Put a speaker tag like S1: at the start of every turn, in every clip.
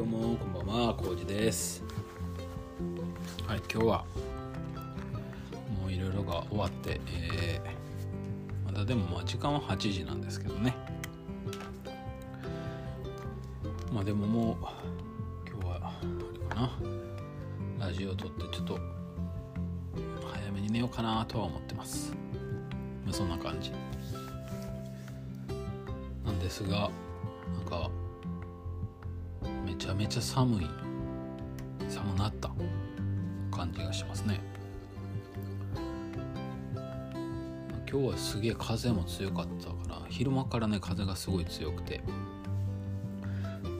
S1: どうもこんばんはこうじです。はい今日はもういろいろが終わって、えー、まだでもまあ時間は8時なんですけどね。まあでももう今日はあれかな。ラジオを撮ってちょっと早めに寝ようかなとは思ってます。まあそんな感じ。なんですがなんかゃめちゃ寒い。寒なった。感じがしますね。今日はすげえ風も強かったから昼間からね風がすごい強くて。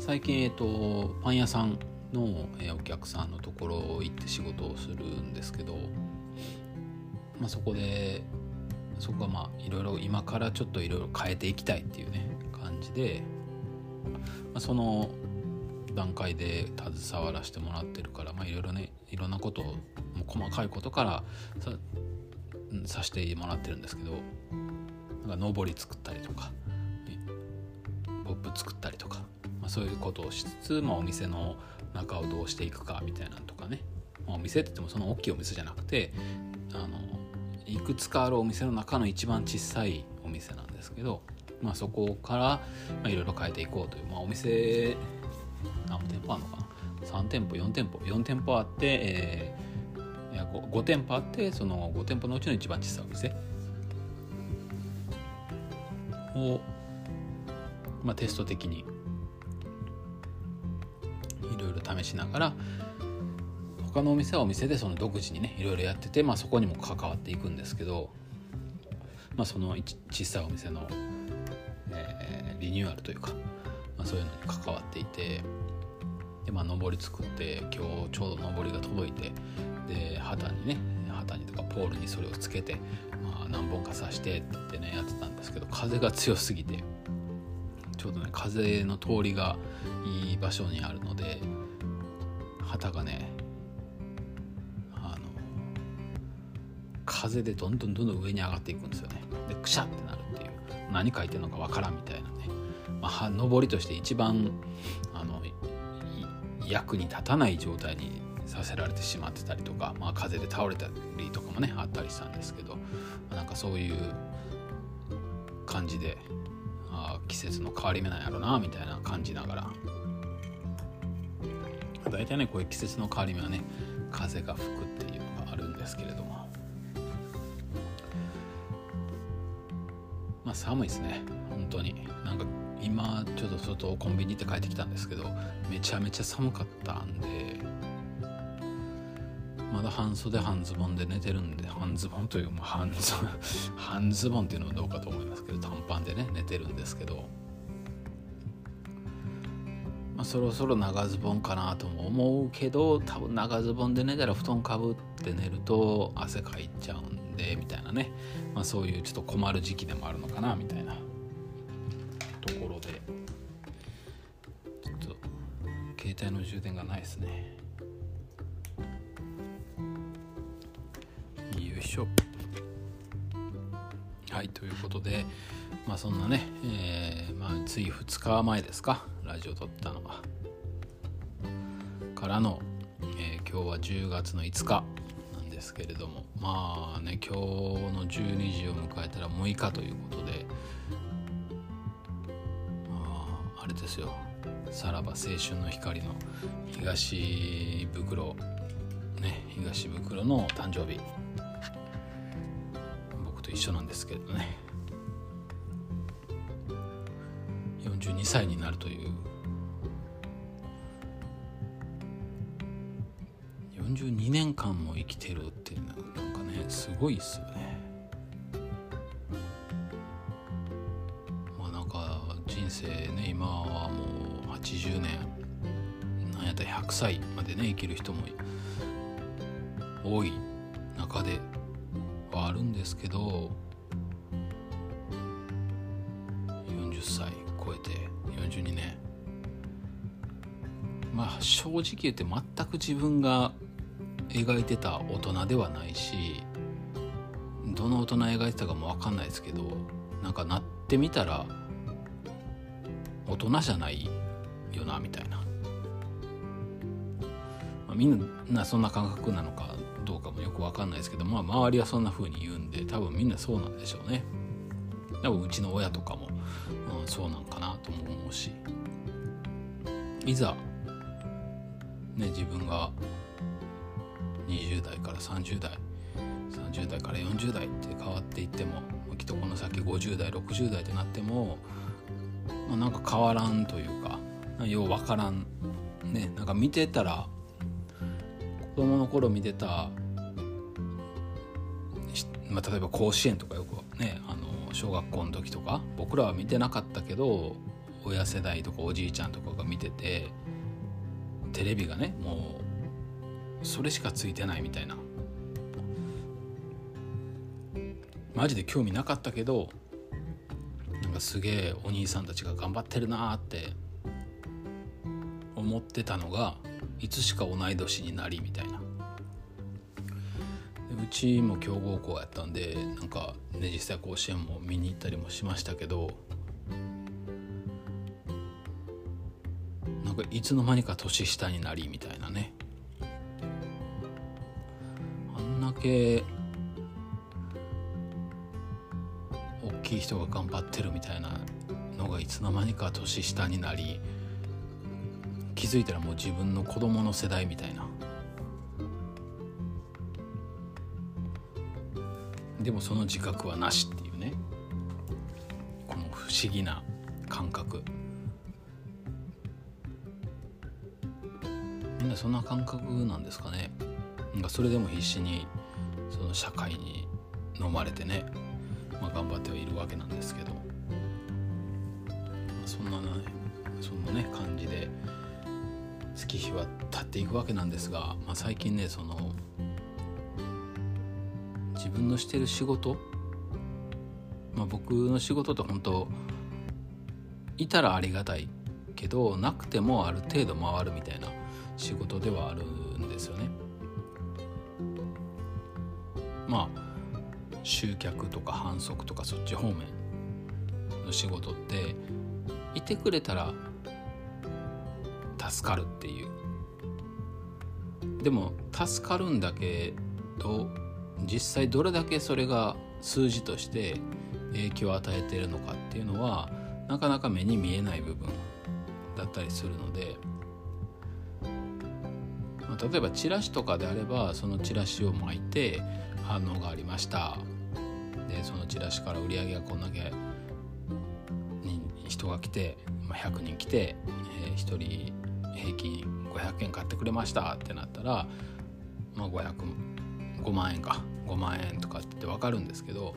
S1: 最近えっ、とパン屋さんの、えお客さんのところ行って仕事をするんですけど、まあ、そこでそこはまあいろいろ今からちょっといろいろ変えていきたいっていうね感じで、まあ、その段階で携わらせてもらってるからいろいろねいろんなことを細かいことからささせてもらってるんですけどなんか上り作ったりとかポップ作ったりとか、まあ、そういうことをしつつ、まあ、お店の中をどうしていくかみたいなのとかね、まあ、お店って言ってもその大きいお店じゃなくてあのいくつかあるお店の中の一番小さいお店なんですけど、まあ、そこからいろいろ変えていこうという、まあ、お店何店舗あるのかな？3店舗4店舗4店舗あって、えー、いや 5, 5店舗あってその5店舗のうちの一番小さいお店。を、まあ、テスト的にいろいろ試しながら他のお店はお店でその独自にねいろいろやってて、まあ、そこにも関わっていくんですけど、まあ、その小さいお店の、えー、リニューアルというか、まあ、そういうのに関わっていて。でまあ上り作って今日ちょうど上りが届いてで旗にね旗にとかポールにそれをつけて、まあ、何本か刺してってねやってたんですけど風が強すぎてちょうどね風の通りがいい場所にあるので旗がねあの風でどんどんどんどん上に上がっていくんですよね。でくしゃってなるっていう何書いてるのかわからんみたいなね、まあ、上りとして一番役に立たない状態にさせられてしまってたりとか、まあ、風で倒れたりとかもねあったりしたんですけどまなんかそういう感じであ季節の変わり目なんやろなみたいな感じながら。大体ねこういう季節の変わり目はね風が吹くっていうのがあるんですけれども。まあ寒いですね本当に。なんか今ちょっと外コンビニ行って帰ってきたんですけどめちゃめちゃ寒かったんでまだ半袖半ズボンで寝てるんで半ズボンというか半ズ 半ズボンっていうのはどうかと思いますけど短パンでね寝てるんですけど、まあ、そろそろ長ズボンかなとも思うけど多分長ズボンで寝たら布団かぶって寝ると汗かいちゃうんでみたいなね、まあ、そういうちょっと困る時期でもあるのかなみたいな。でちょっと携帯の充電がないですね。よいしょ。はいということでまあそんなね、えー、まあ、つい2日前ですか。ラジオ撮ったのが。からの、えー、今日は10月の5日なんですけれども。まあね今日の12時を迎えたら6日ということでですよ。さらば青春の光の東袋ね東袋の誕生日。僕と一緒なんですけどね。42歳になるという。42年間も生きてるっていうのはなんかねすごいっすよね。まあなんか人生ね今80年なんやったら100歳までね生きる人も多い中ではあるんですけど40歳超えて42年まあ正直言って全く自分が描いてた大人ではないしどの大人描いてたかも分かんないですけどなんかなってみたら大人じゃないよなみたいな。まあ、みんなそんな感覚なのかどうかもよく分かんないですけど、まあ、周りはそんな風に言うんで多分みんなそうなんでしょうね。多分うちの親とかも、うん、そうなんかなとも思うし。いざね自分が20代から30代30代から40代って変わっていってもきっとこの先50代60代ってなっても、まあ、なんか変わらんというかよう分からんね。なんか見てたら子供の頃見てた、まあ、例えば甲子園とかよくねあの小学校の時とか僕らは見てなかったけど親世代とかおじいちゃんとかが見ててテレビがねもうそれしかついてないみたいな。マジで興味なかったけどなんかすげえお兄さんたちが頑張ってるなーって思ってたのがいつしか同い年になりみたいな。うちも強豪校やったんでなんかね実際甲子園も見に行ったりもしましたけどなんかいつの間にか年下になりみたいなね。あんだけ大きい人が頑張ってるみたいなのがいつの間にか年下になり気づいたらもう自分の子供の世代みたいな。でもその自覚はなしっていうね。この不思議な感覚。みんなそんな感覚なんですかね。なんかそれでも必死にその社会に飲まれてね、まあ、頑張ってはいるわけなんですけど、月日は経っていくわけなんですが、まあ、最近ねその自分のしてる仕事、まあ、僕の仕事って本当いたらありがたいけどなくてもある程度回るみたいな仕事ではあるんですよね。まあ集客とか販促とかそっち方面の仕事っていてくれたら助かるっていう。でも助かるんだけど実際どれだけそれが数字として影響を与えているのかっていうのはなかなか目に見えない部分だったりするので、まあ、例えばチラシとかであればそのチラシを巻いて反応がありました。でそのチラシから売り上げがこんだけ人が来て、まあ、100人来て、えー、1人平均500円買ってくれましたってなったら、まあ、500 5万円か5万円とかって分かるんですけど、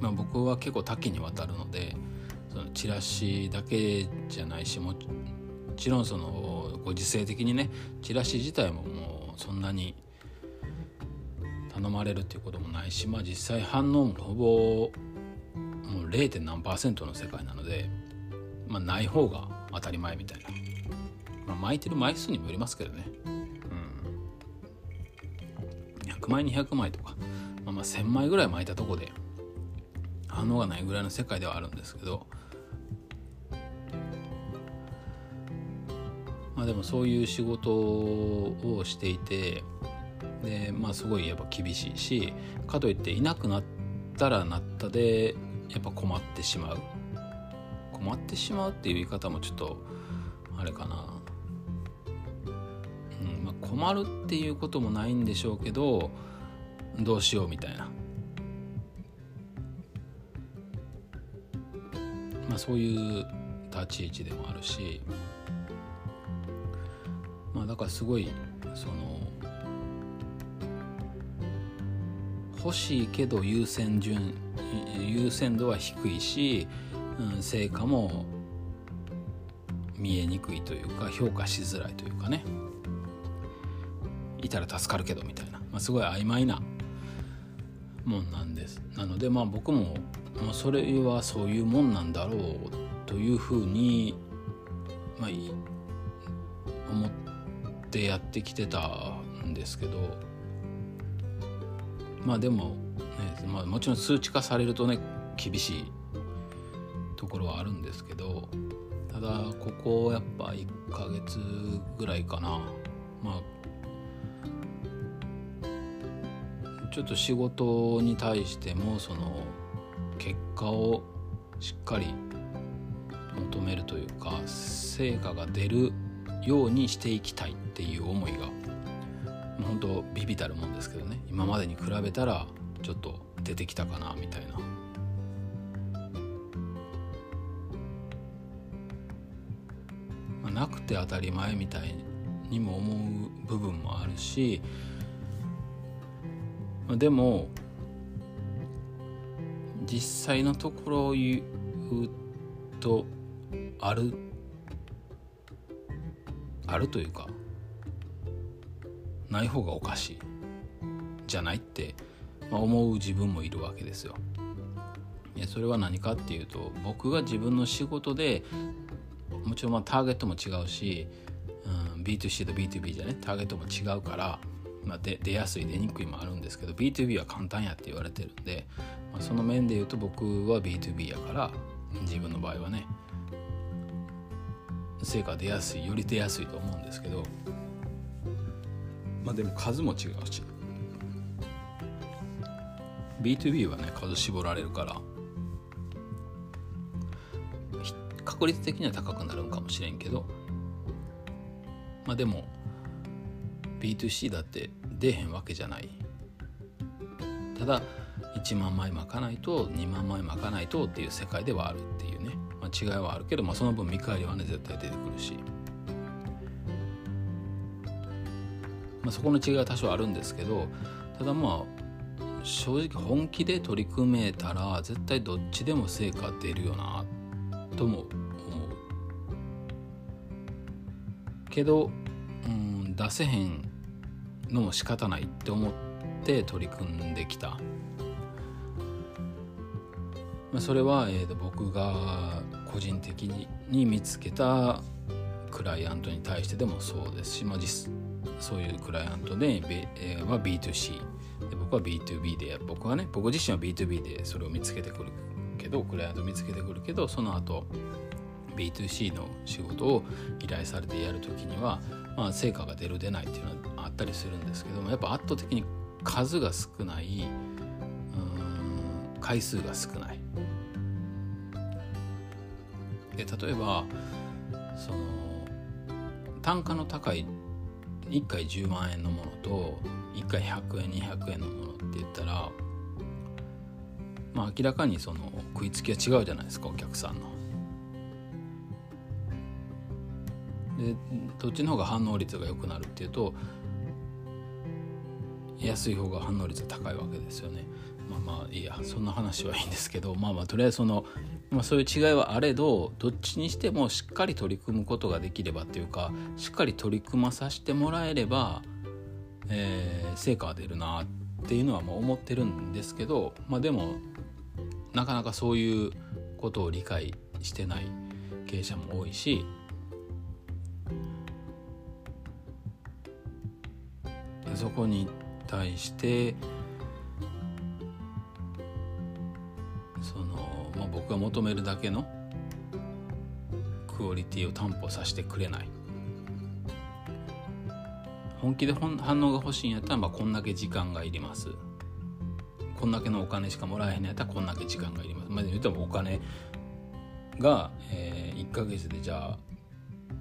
S1: まあ、僕は結構多岐にわたるのでそのチラシだけじゃないしもちろんそのご時世的にねチラシ自体ももうそんなに頼まれるっていうこともないし、まあ、実際反応もほぼもう 0. 何パーセントの世界なので、まあ、ない方が当たり前みたいな。まあ、巻いてる枚数にもよりますけどね、うん、100枚200枚とか、まあ、まあ1,000枚ぐらい巻いたとこで反応がないぐらいの世界ではあるんですけど。まあでもそういう仕事をしていてでまあすごいやっぱ厳しいしかといっていなくなったらなったでやっぱ困ってしまう。困ってしまうっていう言い方もちょっとあれかな。困るっていうこともないんでしょうけどどうしようみたいな、まあ、そういう立ち位置でもあるし、まあ、だからすごいその欲しいけど優先順優先度は低いし、うん、成果も見えにくいというか評価しづらいというかね。いたら助かるけどみたいな、まあ、すごい曖昧なもんなんです。なのでまあ僕も、まあ、それはそういうもんなんだろうというふうに、まあ、思ってやってきてたんですけど。まあでも、ねまあ、もちろん数値化されるとね厳しいところはあるんですけど。ただここやっぱ1ヶ月ぐらいかな。まあちょっと仕事に対してもその結果をしっかり求めるというか成果が出るようにしていきたいっていう思いが本当ビビたるもんですけどね今までに比べたらちょっと出てきたかなみたいな。まあ、なくて当たり前みたいにも思う部分もあるし、でも実際のところを言うとあるあるというかない方がおかしいじゃないって、まあ、思う自分もいるわけですよ。それは何かっていうと僕が自分の仕事でもちろんまあターゲットも違うし、うん、B2C と B2B じゃねターゲットも違うから、まあ、出やすい出にくいもあるんですけど B2B は簡単やって言われてるんで、まあ、その面で言うと僕は B2B やから自分の場合はね成果出やすいより出やすいと思うんですけど。まあでも数も違うし。B2B はね数絞られるから確率的には高くなるんかもしれんけどまあでも B2C だって出へんわけじゃない。ただ1万枚巻かないと2万枚巻かないとっていう世界ではあるっていうね。まあ、違いはあるけど、まあ、その分見返りはね絶対出てくるし、まあ、そこの違いは多少あるんですけどただまあ正直本気で取り組めたら絶対どっちでも成果出るよなとも思う。けど、うん、出せへんのも仕方ないって思って取り組んできた。まあ、それは、えー、と僕が個人的に見つけたクライアントに対してでもそうですし、まあ、実そういうクライアントで、えー、は B2C で僕は B2B で僕はね僕自身は B2B でそれを見つけてくるけどクライアント見つけてくるけどその後 B2C の仕事を依頼されてやるときには、まあ、成果が出る出ないっていうのはあったりするんですけどもやっぱ圧倒的に数が少ない回数が少ないで例えばその単価の高い1回10万円のものと1回100円200円のものって言ったらまあ明らかにその食いつきは違うじゃないですかお客さんの。でどっちの方が反応率が良くなるっていうと安い方が反応率高いわけですよね。まあまあいいやそんな話はいいんですけどまあまあとりあえずそのまあ、そういう違いはあれどどっちにしてもしっかり取り組むことができればっていうかしっかり取り組まさせてもらえれば、えー、成果は出るなっていうのはもう思ってるんですけど、まあ、でもなかなかそういうことを理解してない経営者も多いしそこに対して僕が求めるだけのクオリティを担保させてくれない。本気で反応が欲しいんやったら、まあ、こんだけ時間がいります。こんだけのお金しかもらえへんやったらこんだけ時間がいります。まあ言ってもお金が、えー、1ヶ月でじゃあ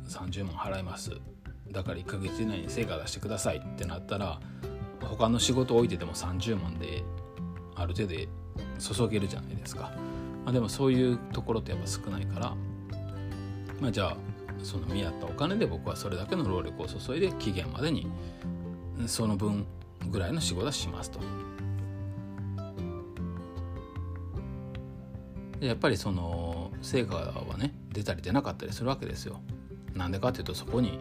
S1: 30万払います。だから1ヶ月以内に成果出してくださいってなったら他の仕事置いてても30万である程度注げるじゃないですか。まあ、でもそういうところってやっぱ少ないから、まあ、じゃあその見合ったお金で僕はそれだけの労力を注いで期限までにその分ぐらいの仕事はしますと。やっぱりその成果はね出たり出なかったりするわけですよ。なんでかっていうとそこに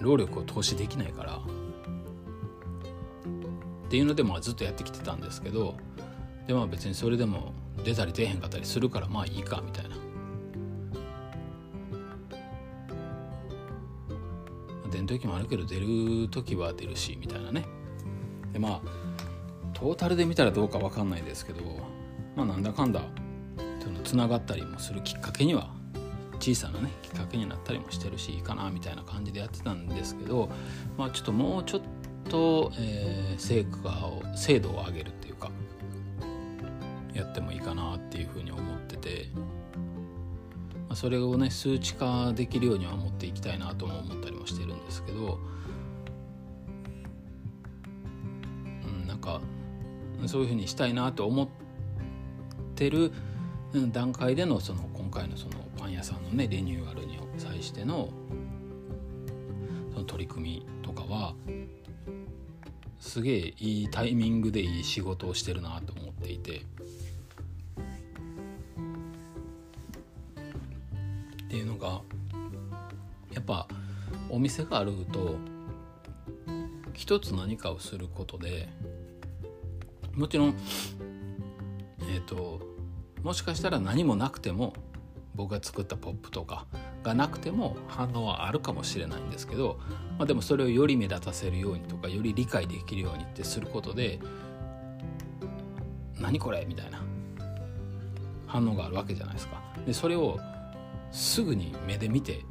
S1: 労力を投資できないからっていうのでまあずっとやってきてたんですけどでまあ別にそれでも出たり出へんかったりするからまあいいかみたいな。出ん時もあるけど出る時は出るしみたいなね。でまあトータルで見たらどうか分かんないですけどまあなんだかんだそのつながったりもするきっかけには小さなねきっかけになったりもしてるしいいかなみたいな感じでやってたんですけど、まあ、ちょっともうちょっとと、えー、成果を精度を上げるっていうかやってもいいかなっていうふうに思ってて、まあ、それをね数値化できるようには持っていきたいなとも思ったりもしてるんですけど、うん、なんかそういうふうにしたいなと思ってる段階でのその今回のそのパン屋さんのねリニューアルに際してのその取り組みとかはすげえいいタイミングでいい仕事をしてるなと思っていて。っていうのがやっぱお店があると一つ何かをすることでもちろんえっ、ー、ともしかしたら何もなくても僕が作ったポップとかがなくても反応はあるかもしれないんですけど、まあ、でもそれをより目立たせるようにとかより理解できるようにってすることで「何これ?」みたいな反応があるわけじゃないですか。でそれをすぐに目で見て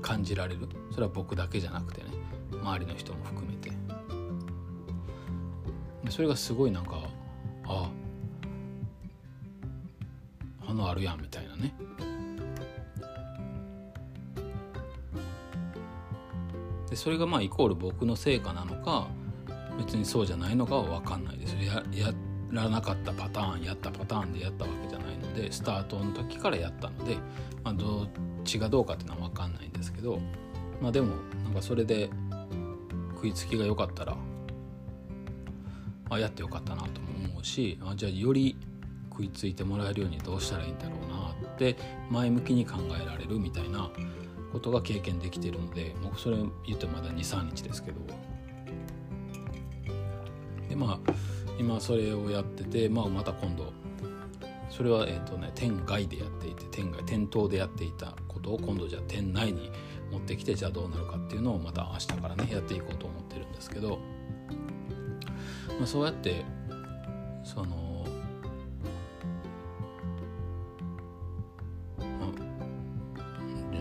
S1: 感じられるそれは僕だけじゃなくてね周りの人も含めてそれがすごいなんかああ反応あるやんみたいなねでそれがまあイコール僕の成果なのか別にそうじゃないのかは分かんないです。ややらなかったパターンやったパターンでやったわけじゃないのでスタートの時からやったので、まあ、どっちがどうかっていうのは分かんないんですけどまあでもなんかそれで食いつきが良かったらあやってよかったなとも思うしあじゃあより食いついてもらえるようにどうしたらいいんだろうなって前向きに考えられるみたいなことが経験できてるのでもうそれ言ってまだ23日ですけど。でまあ今それをやってて、まあ、また今度それはえっ、ー、とね店外でやっていて店外店頭でやっていたことを今度じゃあ店内に持ってきてじゃあどうなるかっていうのをまた明日からねやっていこうと思ってるんですけど、まあ、そうやって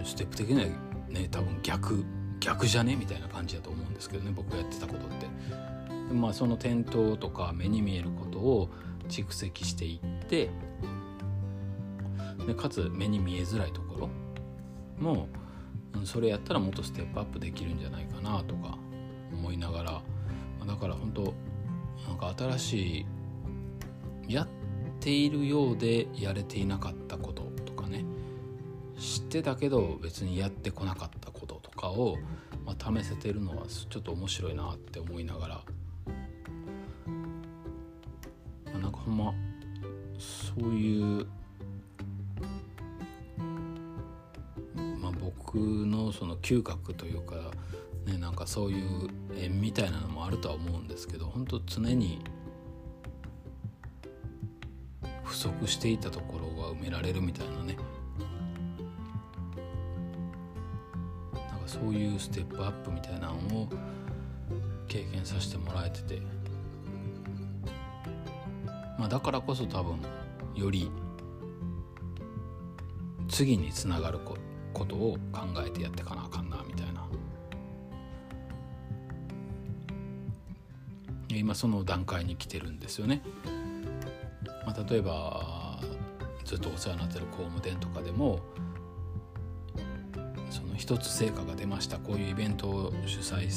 S1: ステップ的にはね多分逆逆じゃね？みたいな感じだと思うんですけどね僕がやってたことって。まあその転倒とか目に見えることを蓄積していってでかつ目に見えづらいところもそれやったらもっとステップアップできるんじゃないかなとか思いながらだから本当なんか新しいやっているようでやれていなかったことってたけど別にやってこなかったこととかを、まあ、試せてるのはちょっと面白いなって思いながら、まあ、なんかほんまそういう、まあ、僕のその嗅覚というか、ね、なんかそういう縁みたいなのもあるとは思うんですけど本当常に不足していたところが埋められるみたいなねそういうステップアップみたいなのを経験させてもらえてて、まあ、だからこそ多分より次につながることを考えてやってかなあかんなみたいな今その段階に来てるんですよね。まあ、例えばずっとお世話になってる工務店とかでも一つ成果が出ました。こういうイベントを主催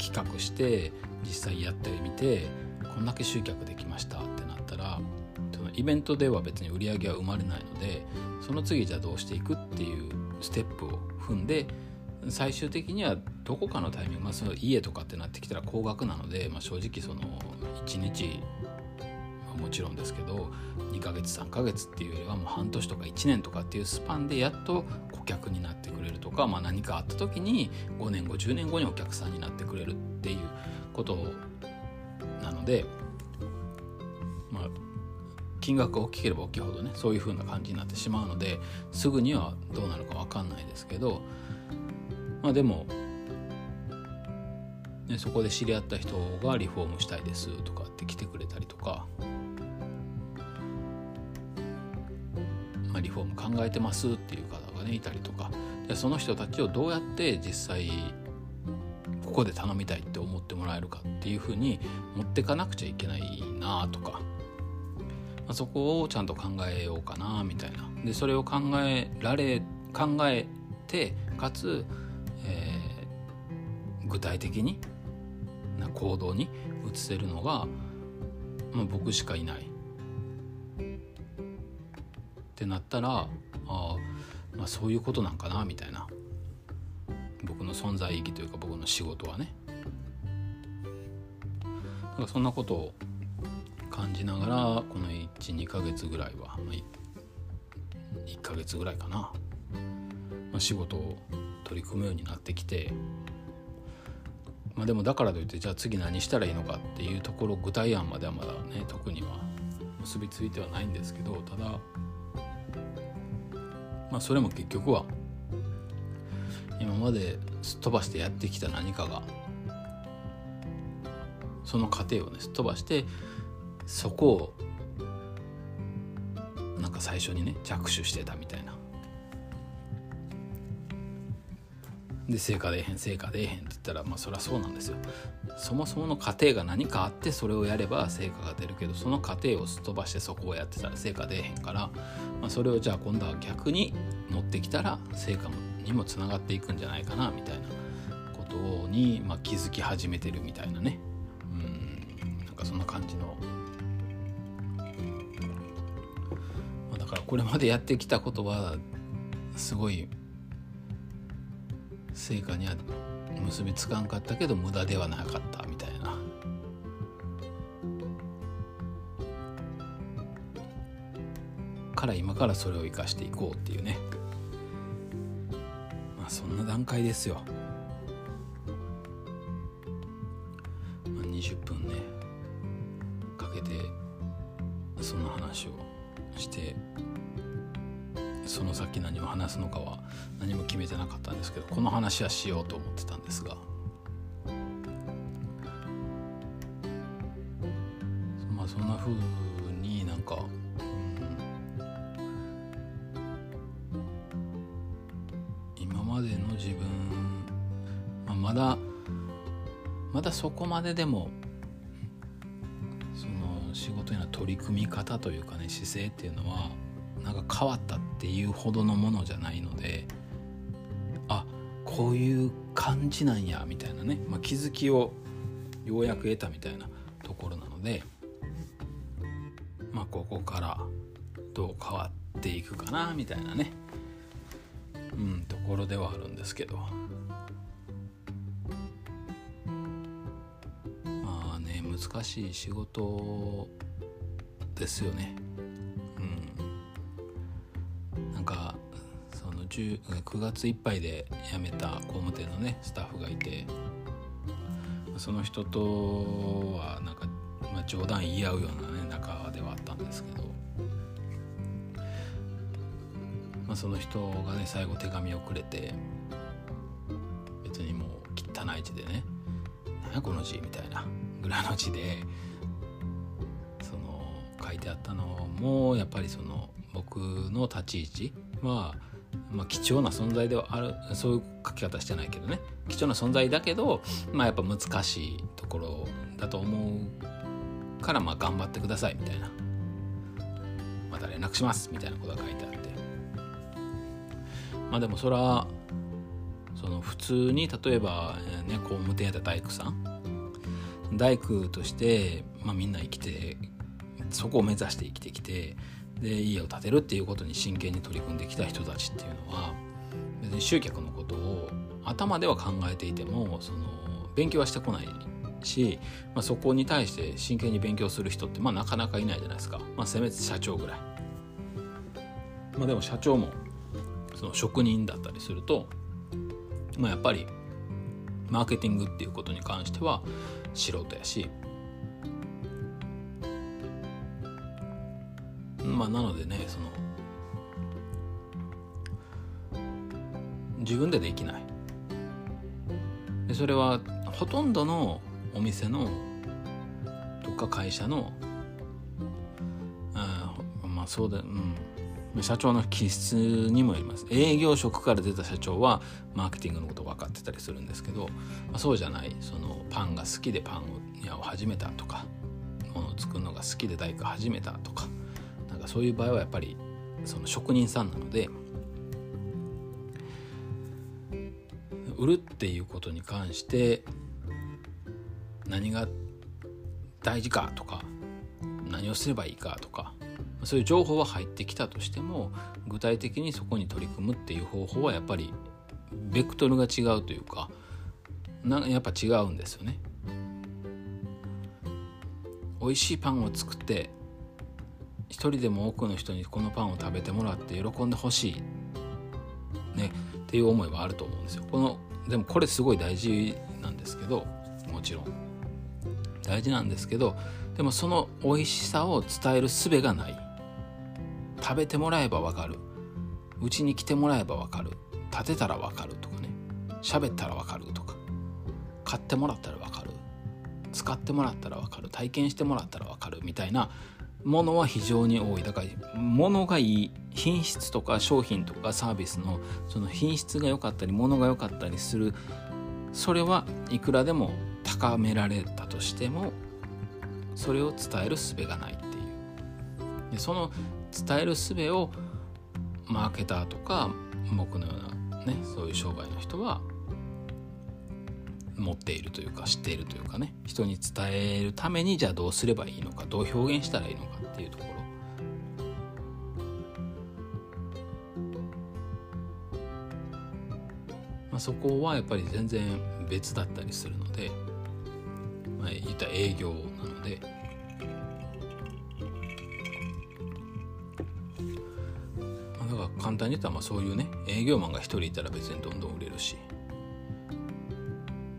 S1: 企画して実際やってみてこんだけ集客できましたってなったらそのイベントでは別に売り上げは生まれないのでその次じゃあどうしていくっていうステップを踏んで最終的にはどこかのタイミング、まあ、その家とかってなってきたら高額なので、まあ、正直その1日もちろんですけど2ヶ月3ヶ月っていうよりはもう半年とか1年とかっていうスパンでやっと顧客になってくれるとか、まあ、何かあった時に5年後10年後にお客さんになってくれるっていうことなのでまあ金額が大きければ大きいほどねそういう風な感じになってしまうのですぐにはどうなるか分かんないですけどまあでもね、そこで知り合った人がリフォームしたいですとかって来てくれたりとかえてますっていう方がねいたりとか。でその人たちをどうやって実際ここで頼みたいって思ってもらえるかっていうふうに持ってかなくちゃいけないなとか、まあ、そこをちゃんと考えようかなみたいな。でそれを考えられ考えてかつ、えー、具体的にな行動に移せるのが、まあ、僕しかいない。ってなったらあ、まあ、そういうことなんかなみたいな。僕の存在意義というか僕の仕事はね。だかそんなことを感じながらこの12ヶ月ぐらいは、まあ、1ヶ月ぐらいかな、まあ、仕事を取り組むようになってきて。まあでもだからといってじゃあ次何したらいいのかっていうところ具体案まではまだね特には結びついてはないんですけどただまあそれも結局は今まですっ飛ばしてやってきた何かがその過程をねすっ飛ばしてそこをなんか最初にね着手してたみたいな。で成果出えへん成果出えへんって言ったらまあそりゃそうなんですよ。そもそもの過程が何かあってそれをやれば成果が出るけどその過程をすっ飛ばしてそこをやってたら成果出えへんから、まあ、それをじゃあ今度は逆に持ってきたら成果にもつながっていくんじゃないかなみたいなことに、まあ、気づき始めてるみたいなね。うん。なんかそんな感じの、まあ、だからこれまでやってきたことはすごい成果には結びつかんかったけど無駄ではなかったみたいな。から今からそれを生かしていこうっていうねまあそんな段階ですよ、この話はしようと思ってたんですが。まあそんな風になんか、うん、今までの自分、まあ、まだまだそこまででもその仕事への取り組み方というかね姿勢っていうのはなんか変わったっていうほどのものじゃないのでこういう感じなんやみたいなね、まあ、気づきをようやく得たみたいなところなのでまあここからどう変わっていくかなみたいなね。うんところではあるんですけど。まあね難しい仕事ですよね。9月いっぱいで辞めた工務店のねスタッフがいてその人とはなんか、まあ、冗談言い合うようなね仲ではあったんですけど、まあ、その人がね最後手紙をくれて別にもう汚い字でね「何やこの字」みたいなぐらいの字でその書いてあったのもやっぱりその僕の立ち位置はまあ、ま貴重な存在ではあるそういう書き方してないけどね。貴重な存在だけど、まあ、やっぱ難しいところだと思うからまあ頑張ってくださいみたいな。また連絡しますみたいなことが書いてあって。まあでもそれはその普通に例えば、ね、工務店やった大工さん。大工として、まあ、みんな生きてそこを目指して生きてきてで家を建てるっていうことに真剣に取り組んできた人たちっていうのは別に集客のことを頭では考えていてもその勉強はしてこないし、まあ、そこに対して真剣に勉強する人ってまあなかなかいないじゃないですか、まあ、せめて社長ぐらい。まあ、でも社長もその職人だったりすると、まあ、やっぱりマーケティングっていうことに関しては素人やしまあなのでねその自分でできない。でそれはほとんどのお店のとか会社のあまあそうだうん。社長の気質にもよります。営業職から出た社長はマーケティングのこと分かってたりするんですけど、まあ、そうじゃないそのパンが好きでパン屋を始めたとかものを作るのが好きで大工始めたとかかそういう場合はやっぱりその職人さんなので売るっていうことに関して何が大事かとか何をすればいいかとかそういう情報は入ってきたとしても具体的にそこに取り組むっていう方法はやっぱりベクトルが違うというかなやっぱ違うんですよね。美味しいパンを作って一人でも多くの人にこのパンを食べてもらって喜んでほしい、ね、っていう思いはあると思うんですよ。このでもこれすごい大事なんですけどもちろん。大事なんですけどでもその美味しさを伝える術がない。食べてもらえばわかる。うちに来てもらえばわかる。立てたらわかるとかね。喋ったらわかるとか。買ってもらったらわかる。使ってもらったらわかる。体験してもらったらわかるみたいなものは非常に多いだから物がいい品質とか商品とかサービスのその品質が良かったり物が良かったりするそれはいくらでも高められたとしてもそれを伝える術がないっていうでその伝える術をマーケターとか僕のようなねそういう商売の人は持っているというか知っているというかね人に伝えるためにじゃあどうすればいいのかどう表現したらいいのかっていうところ。まあ、そこはやっぱり全然別だったりするので、まあ、言った営業なので。まあ、だから簡単に言ったらまあそういうね営業マンが1人いたら別にどんどん売れるし。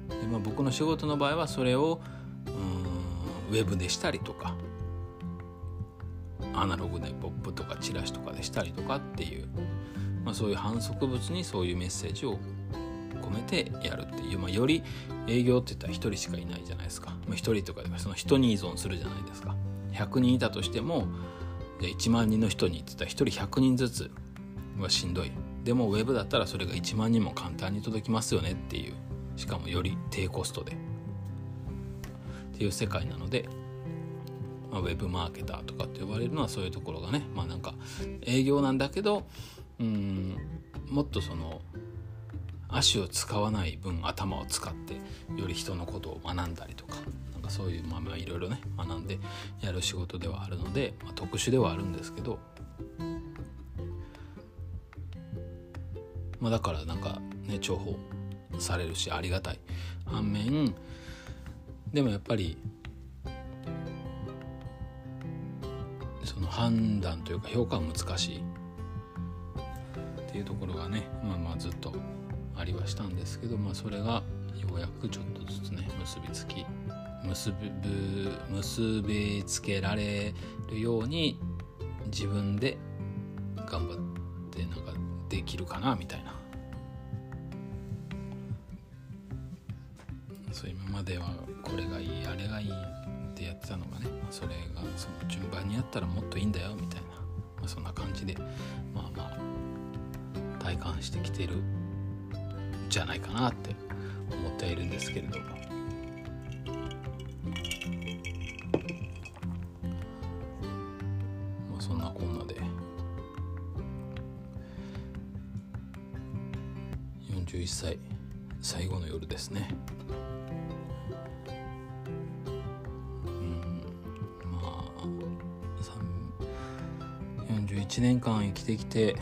S1: で、まあ、僕の仕事の場合はそれをウェブでしたりとかアナログでポップとかチラシとかでしたりとかっていう、まあ、そういう反則物にそういうメッセージを込めてやるっていう、まあ、より営業って言ったら1人しかいないじゃないですか、まあ、1人とかでその人に依存するじゃないですか。100人いたとしても1万人の人にって言ったら1人100人ずつはしんどい。でもウェブだったらそれが1万人も簡単に届きますよねっていうしかもより低コストでっていう世界なので、まあ、ウェブマーケターとかって呼ばれるのはそういうところがねまあなんか営業なんだけどうんもっとその足を使わない分頭を使ってより人のことを学んだりとかなんかそういうまあまあいろいろね学んでやる仕事ではあるので、まあ、特殊ではあるんですけどまあ、だからなんかね重宝されるしありがたい反面でもやっぱりその判断というか評価は難しいっていうところがねまあまあずっとありはしたんですけど、まあ、それがようやくちょっとずつね結びつき結ぶ結びつけられるように自分で頑張ってなんかできるかなみたいな。そう今まではこれがいいあれがいい。やってたのがねそれがその順番にやったらもっといいんだよみたいな、まあ、そんな感じでまあまあ体感してきてるんじゃないかなって思っているんですけれども。まあそんなこんなで41歳最後の夜ですね。1年間生きてきて、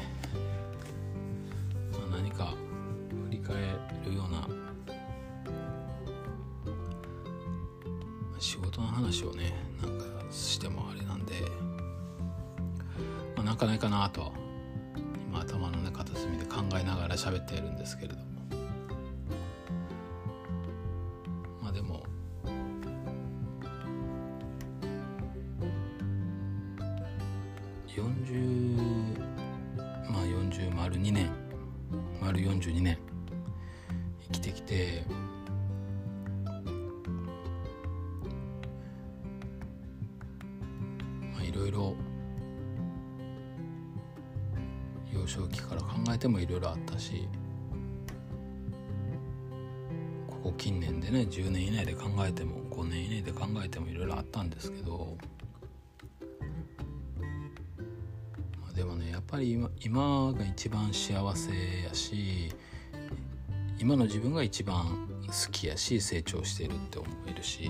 S1: ったんですけど、まあ、でもねやっぱり今今が一番幸せやし今の自分が一番好きやし成長してるって思えるし。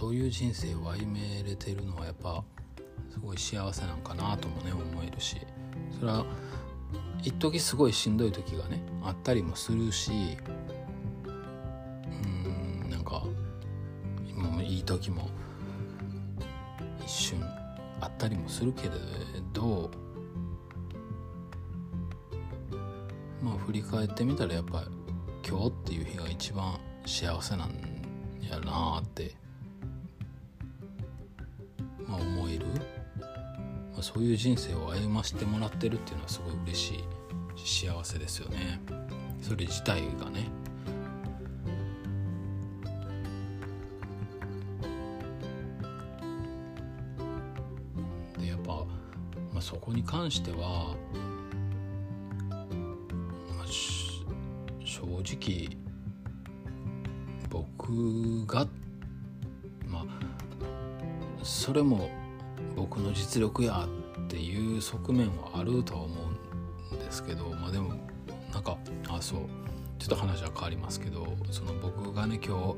S1: そういう人生を歩めれてるのはやっぱすごい幸せなんかなともね思えるしそれは一時すごいしんどい時がねあったりもするしうんなんか今もいい時も一瞬あったりもするけれどまあ振り返ってみたらやっぱ今日っていう日が一番幸せなんやなってまあ、思える、そういう人生を歩ませてもらってるっていうのはすごい嬉しい幸せですよね。それ自体がね。でやっぱ、まあ、そこに関しては、まあ、正直僕がまあそれもの実力やっていう側面はあるとは思うんですけどまあでもなんかあそうちょっと話は変わりますけどその僕がね今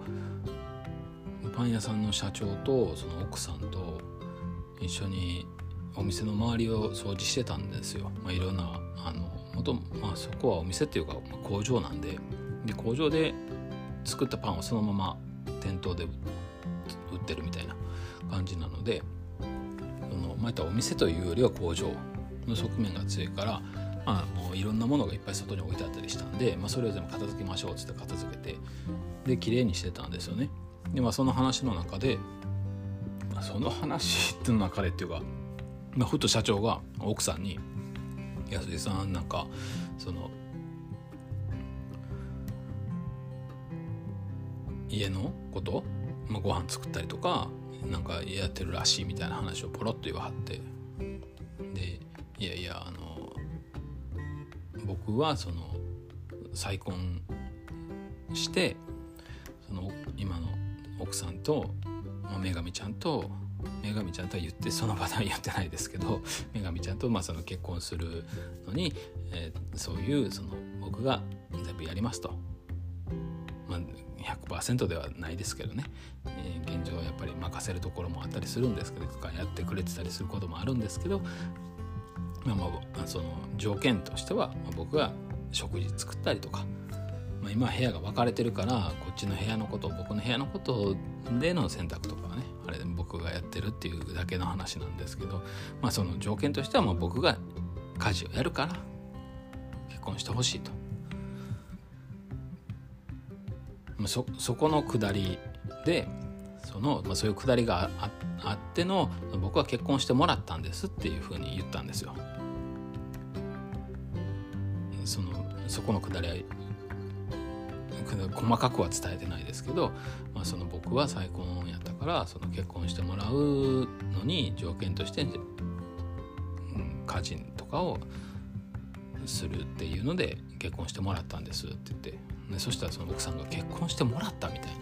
S1: 日パン屋さんの社長とその奥さんと一緒にお店の周りを掃除してたんですよ、まあ、いろんなあの元、まあ、そこはお店っていうか工場なんでで工場で作ったパンをそのまま店頭で売ってるみたいな感じなのでまたお店というよりは工場の側面が強いから、まあ、もういろんなものがいっぱい外に置いてあったりしたんで、まあ、それを全部片付けましょうっつって片付けてで綺麗にしてたんですよね。でまあその話の中で、まあ、その話の中でっていうか、まあ、ふと社長が奥さんに「安井さんなんかその家のこと、まあ、ご飯作ったりとかなんかやってるらしいみたいな話をポロッと言わはってでいやいやあの僕はその再婚してその今の奥さんと、ま、女神ちゃんと女神ちゃんとは言ってその場では言ってないですけど女神ちゃんとまあその結婚するのに、えー、そういうその僕が全部やりますと。まあ、100%ではないですけどね、えー、現状はやっぱり任せるところもあったりするんですけどやってくれてたりすることもあるんですけど、まあ、まあその条件としては、ま、僕が食事作ったりとか、まあ、今部屋が分かれてるからこっちの部屋のこと僕の部屋のことでの選択とかはねあれ僕がやってるっていうだけの話なんですけど、まあ、その条件としてはま僕が家事をやるから結婚してほしいと。そそこのくだりでその、まあ、そういうくだりがあっての僕は結婚してもらったんですっていうふうに言ったんですよ。そのそこのくだりは細かくは伝えてないですけど、まあ、その僕は再婚やったからその結婚してもらうのに条件として、うん、家事とかをするっていうので結婚してもらったんですって言ってでそしたらその奥さんが結婚してもらったみたい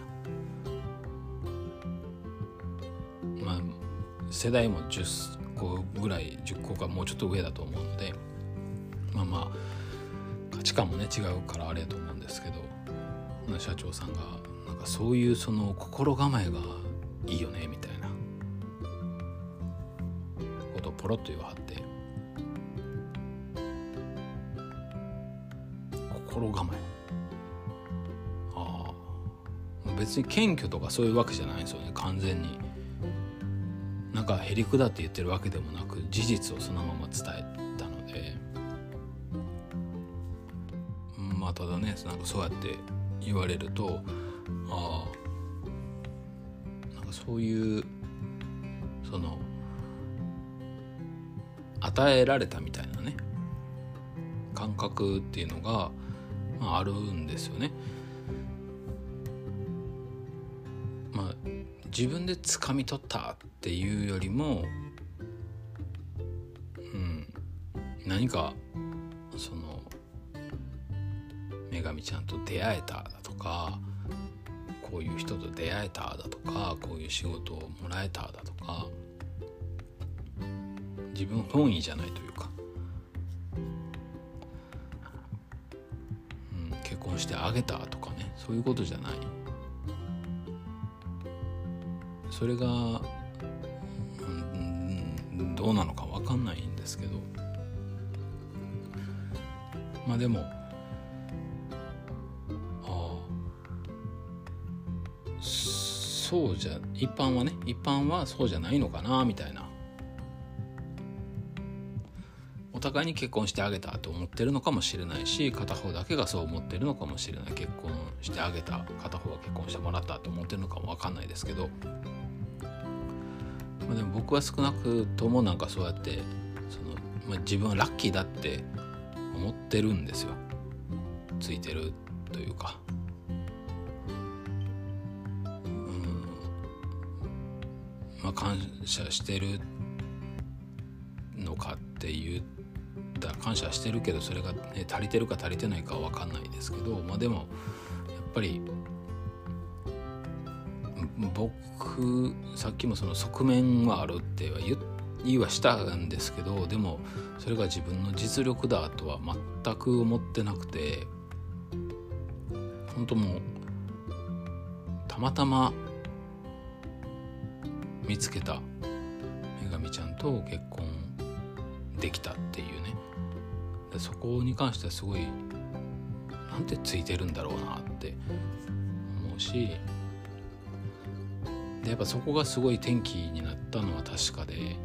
S1: な。まあ世代も10個ぐらい10個かもうちょっと上だと思うのでまあまあ価値観もね違うからあれやと思うんですけど社長さんがなんかそういうその心構えがいいよねみたいな。ことをポロッと言わはって。心構え。別に謙虚とかそういうわけじゃないんですよね。完全に。なんかへりくだって言ってるわけでもなく事実をそのまま伝えたので。まあただねなんかそうやって言われるとああなんかそういうその与えられたみたいなね感覚っていうのが、まあ、あるんですよね。自分で掴み取ったっていうよりも、うん、何かその女神ちゃんと出会えただとかこういう人と出会えただとかこういう仕事をもらえただとか自分本意じゃないというか、うん、結婚してあげたとかねそういうことじゃない。それが、うん、どうなのか分かんないんですけど。まあでもああそうじゃ一般はね一般はそうじゃないのかなみたいな。お互いに結婚してあげたと思ってるのかもしれないし片方だけがそう思ってるのかもしれない。結婚してあげた片方は結婚してもらったと思ってるのかも分かんないですけど。まあ、でも僕は少なくともなんかそうやってその、まあ、自分はラッキーだって思ってるんですよついてるというか。うんまあ、感謝してるのかって言った感謝してるけどそれが、ね、足りてるか足りてないかは分かんないですけど、まあ、でもやっぱり僕さっきもその側面はあるっては言言いはしたんですけどでもそれが自分の実力だとは全く思ってなくて本当もうたまたま見つけた女神ちゃんと結婚できたっていうね。そこに関してはすごいなんてついてるんだろうなって思うしでやっぱそこがすごい転機になったのは確かで。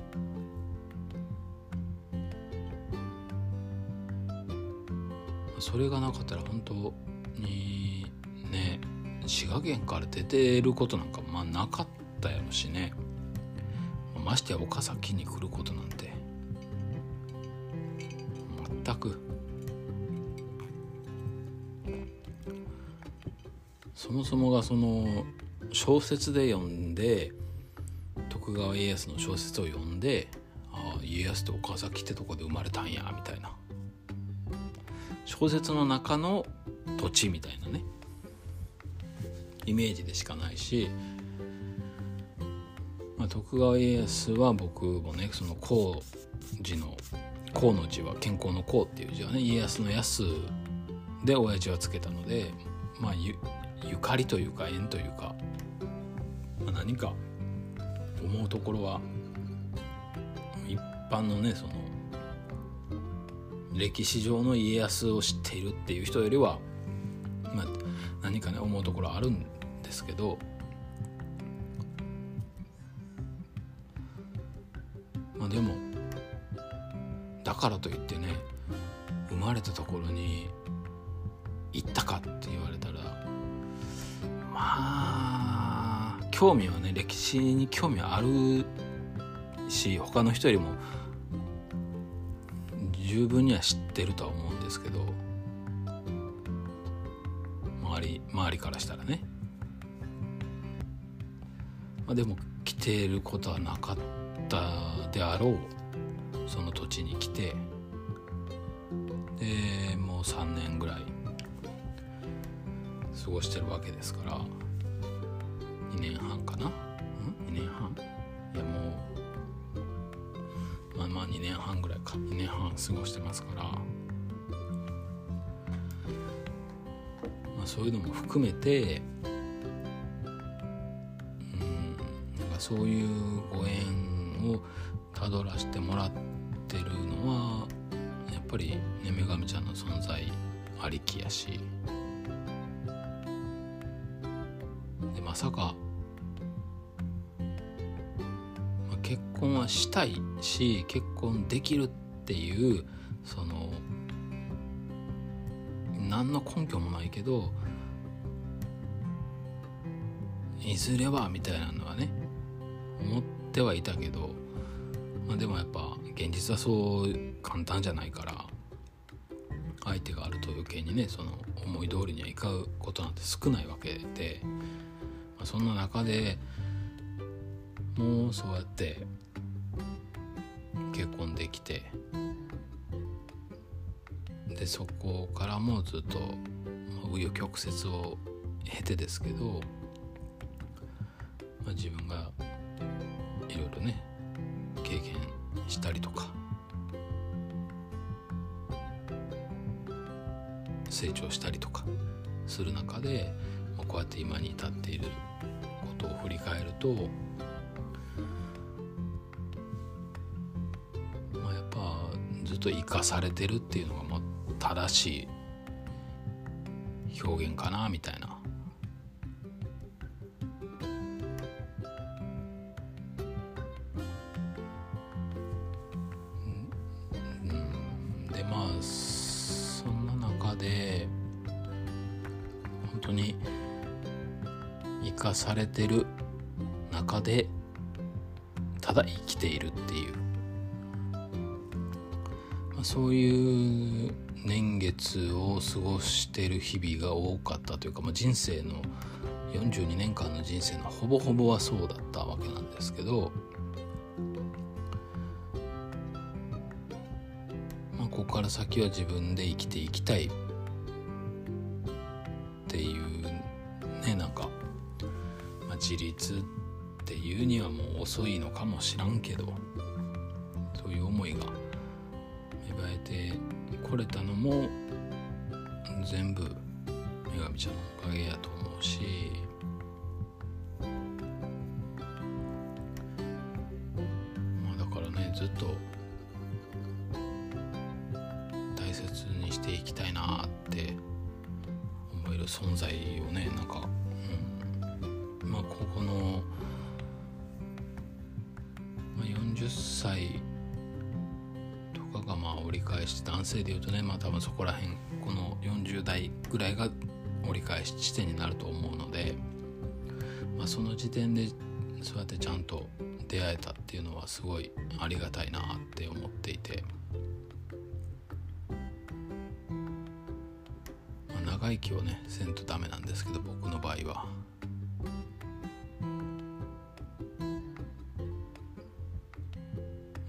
S1: それがなかったら本当にね滋賀県から出てることなんかまあなかったやろしね。ましてや岡崎に来ることなんて全く。そもそもがその小説で読んで徳川家康の小説を読んでああ家康と岡崎ってとこで生まれたんやみたいな。小説の中の土地みたいなね。イメージでしかないし、まあ、徳川家康は僕もねその工字の甲の字は健康の甲っていう字はね家康の安で親父はつけたのでまあゆゆかりというか縁というか、何か思うところは一般のねその歴史上の家康を知っているっていう人よりは、まあ、何かね思うところあるんですけどまあでもだからといってね生まれたところに行ったかって言われたらまあ興味はね歴史に興味はあるし他の人よりも十分には知ってるとは思うんですけど周り周りからしたらね、まあ、でも来てることはなかったであろうその土地に来てでもう3年ぐらい過ごしてるわけですから。2年半かな？2年半？いやもうまあまあ2年半ぐらいか。2年半過ごしてますから。まあそういうのも含めてうんなんかそういうご縁をたどらせてもらってるのはやっぱりね女神ちゃんの存在ありきやし。でまさか婚はしたいし結婚できるっていうその何の根拠もないけどいずれはみたいなのはね思ってはいたけど、まあ、でもやっぱ現実はそう簡単じゃないから相手があると余計にねその思い通りにはいかうことなんて少ないわけで、まあ、そんな中でもうそうやって結婚できて。でそこからもずっと紆余曲折を経てですけど、まあ、自分がいろいろね経験したりとか成長したりとかする中でこうやって今に至っていることを振り返るとと生かされてるっていうのがまあ正しい表現かなみたいな。でまあそんな中で本当に生かされてる中でただ生きているっていう、そういう年月を過ごしてる日々が多かったというか、まあ、人生の42年間の人生のほぼほぼはそうだったわけなんですけど、まあ、ここから先は自分で生きていきたいっていうねなんか、まあ、自立っていうにはもう遅いのかもしらんけどれたのも全部女神ちゃんのおかげやと思うし。すごいありがたいなって思っていて。まあ、長生きをねせんとダメなんですけど僕の場合は。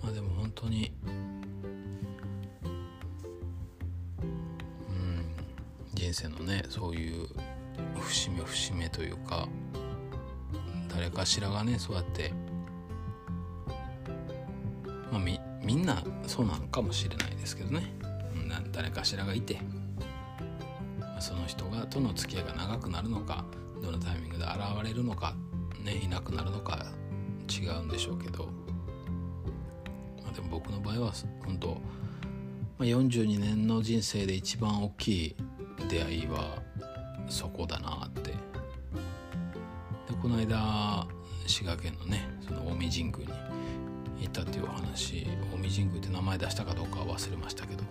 S1: まあでも本当にうん人生のねそういう節目節目というか誰かしらがねそうやってまあみみんなそうなのかもしれないですけどね。誰かしらがいて。その人がとの付き合いが長くなるのかどのタイミングで現れるのか、ね、いなくなるのか違うんでしょうけど、まあ、でも僕の場合は本当、まあ、42年の人生で一番大きい出会いはそこだなって。でこの間滋賀県のねその近江神宮に行ったっていう話近江神宮って名前出したかどうか忘れましたけど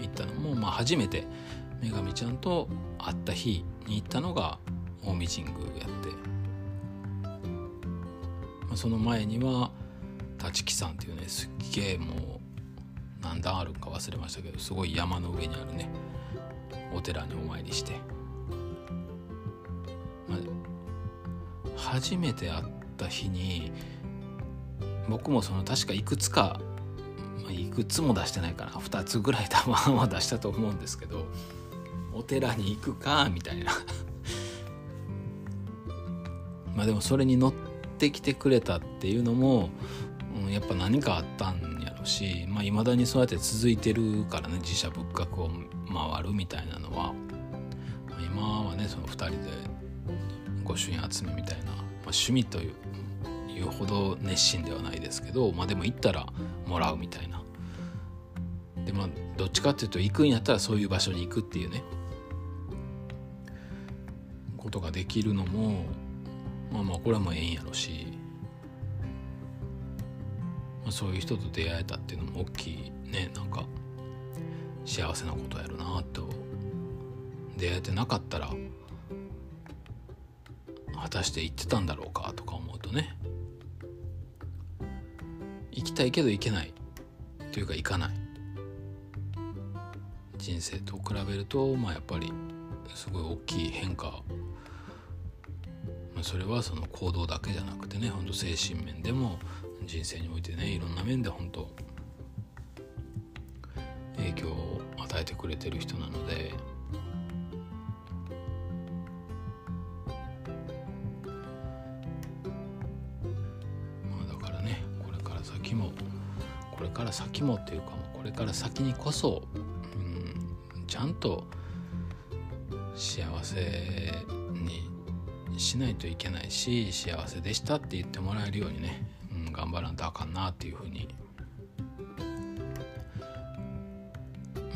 S1: 行ったのも、まあ、初めて女神ちゃんと会った日に行ったのが近江神宮やって、まあ、その前には立木山っていうねすっげえもう何段あるか忘れましたけどすごい山の上にあるねお寺にお参りして、まあ、初めて会った日に僕もその確かいくつか、まあ、いくつも出してないかな。2つぐらい多分は出したと思うんですけどお寺に行くかみたいな。まあでもそれに乗ってきてくれたっていうのも、うん、やっぱ何かあったんやろしいまあ、未だにそうやって続いてるからね自社仏閣を回るみたいなのは、まあ、今はねその2人で御朱印集めみたいな、まあ、趣味といういうほど熱心ではないですけどまあでも行ったらもらうみたいな。でまあどっちかっていうと行くんやったらそういう場所に行くっていうね。ことができるのもまあまあこれはもうええんやろし、まあ、そういう人と出会えたっていうのも大きいね。なんか幸せなことやるなと。出会えてなかったら果たして行ってたんだろうかとか思うとね。きたいけど行けないというか行かない人生と比べるとまあやっぱりすごい大きい変化、まあ、それはその行動だけじゃなくてね本当精神面でも人生においてねいろんな面で本当影響を与えてくれてる人なので。先もっていうかこれから先にこそ、うん、ちゃんと幸せにしないといけないし幸せでしたって言ってもらえるようにね、うん、頑張らんとあかんなっていうふうに。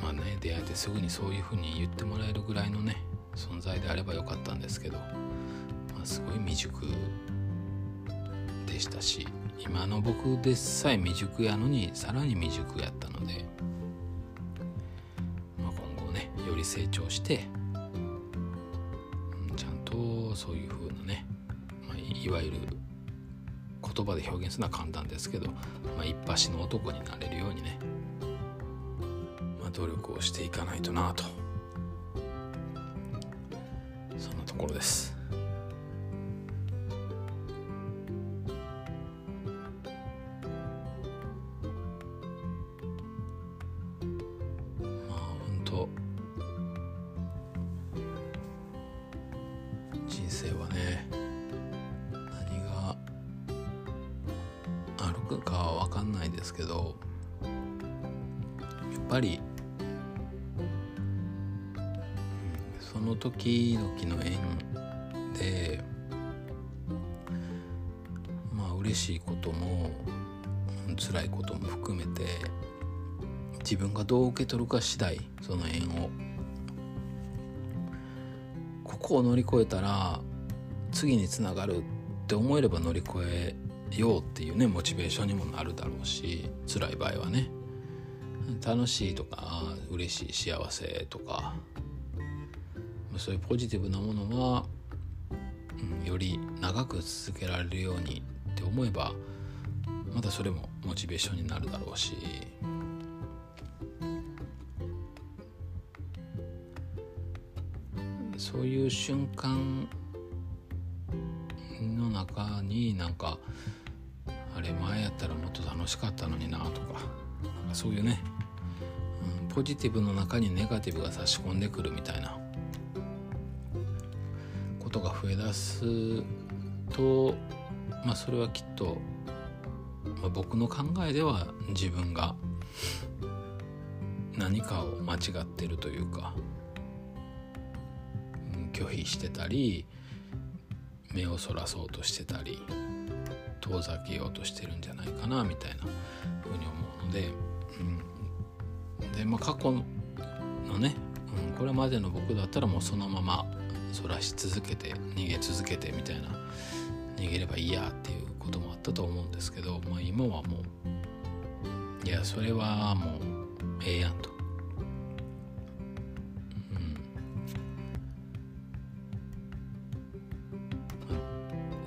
S1: まあね出会えてすぐにそういうふうに言ってもらえるぐらいのね存在であればよかったんですけど、まあ、すごい未熟でしたし。今の僕でさえ未熟やのにさらに未熟やったので、まあ、今後ねより成長してちゃんとそういう風なね、まあ、いわゆる言葉で表現するのは簡単ですけど、まあ、一発の男になれるようにね、まあ、努力をしていかないとなとそんなところです。あるかは分かんないですけどやっぱりその時々の縁でまあ嬉しいことも辛いことも含めて自分がどう受け取るか次第その縁を。ここを乗り越えたら次につながるって思えれば乗り越えようっていうねモチベーションにもなるだろうし辛い場合はね。楽しいとか嬉しい幸せとか。そういうポジティブなものは、うん、より長く続けられるようにって思えばまたそれもモチベーションになるだろうし。そういう瞬間中になんかあれ前やったらもっと楽しかったのになとかなんかそういうねポジティブの中にネガティブが差し込んでくるみたいな。ことが増えだすとまあそれはきっと、まあ、僕の考えでは自分が何かを間違ってるというか、うん、拒否してたり目をそらそうとしてたり遠ざけようとしてるんじゃないかなみたいなふうに思うので、うん、で、まあ、過去のね、うん、これまでの僕だったらもうそのままそらし続けて逃げ続けてみたいな逃げればいいやっていうこともあったと思うんですけど、まあ、今はもういやそれはもうええやんと。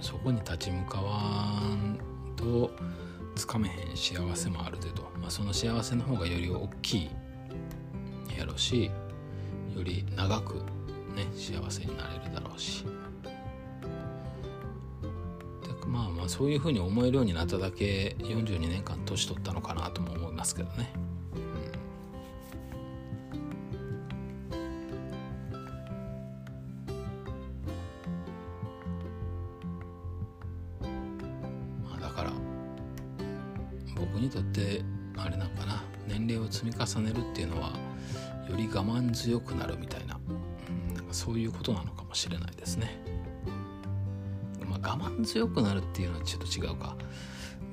S1: そこに立ち向かわんとつかめへん幸せもあるでと、まあ、その幸せの方がより大きいやろうしより長くね幸せになれるだろうしまあまあそういうふうに思えるようになっただけ42年間年取ったのかなとも思いますけどね。強くなるみたいな,、うん、なんかそういうことなのかもしれないですね。まあ、我慢強くなるっていうのはちょっと違うか。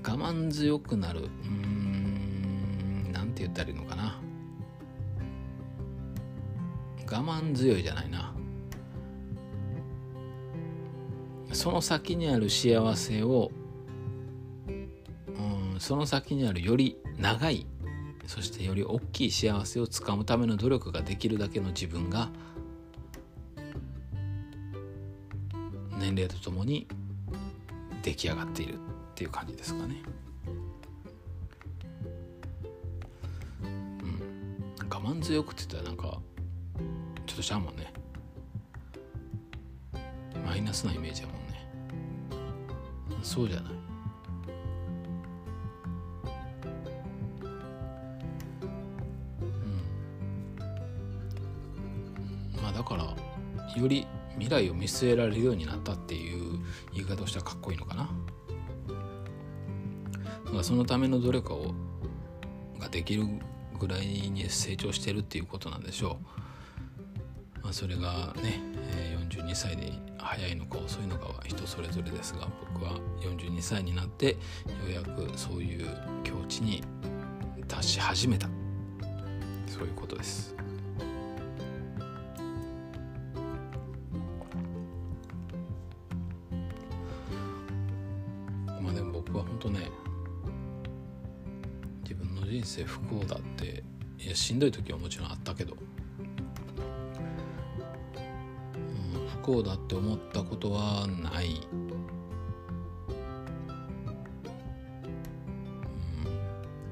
S1: 我慢強くなるうーんなんて言ったらいいのかな。我慢強いじゃないな。その先にある幸せをうんその先にあるより長いそしてより大きい幸せをつかむための努力ができるだけの自分が年齢とともに出来上がっているっていう感じですかね。うん、我慢強くって言ったらなんかちょっとしゃあもんねマイナスなイメージやもんね。そうじゃないだからより未来を見据えられるようになったっていう言い方をしたらかっこいいのかな。まあそのための努力をができるぐらいに成長してるっていうことなんでしょう、まあ、それがね、42歳で早いのか遅いのかは人それぞれですが僕は42歳になってようやくそういう境地に達し始めた。そういうことです。生不幸だっていやしんどい時はもちろんあったけど、うん、不幸だって思ったことはない、うん、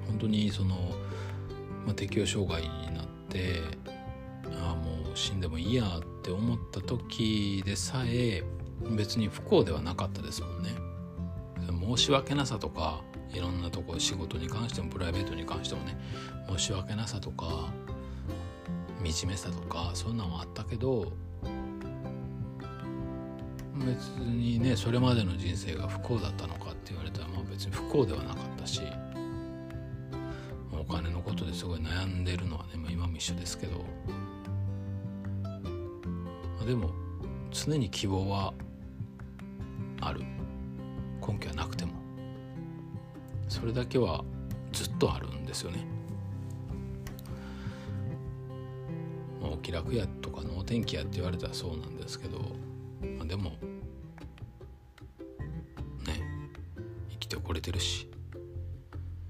S1: 本当にその、まあ、適応障害になってああもう死んでもいいやって思った時でさえ別に不幸ではなかったですもんね。申し訳なさとかいろんなとこ仕事に関してもプライベートに関してもね申し訳なさとか惨めさとかそういうのはあったけど別にねそれまでの人生が不幸だったのかって言われたらまあ別に不幸ではなかったしお金のことですごい悩んでるのはね、今も一緒ですけど、まあ、でも常に希望はある。根拠はなくても。それだけはずっとあるんですよね。お気楽やとか能天気やって言われたらそうなんですけど、まあ、でもね生きてこれてるし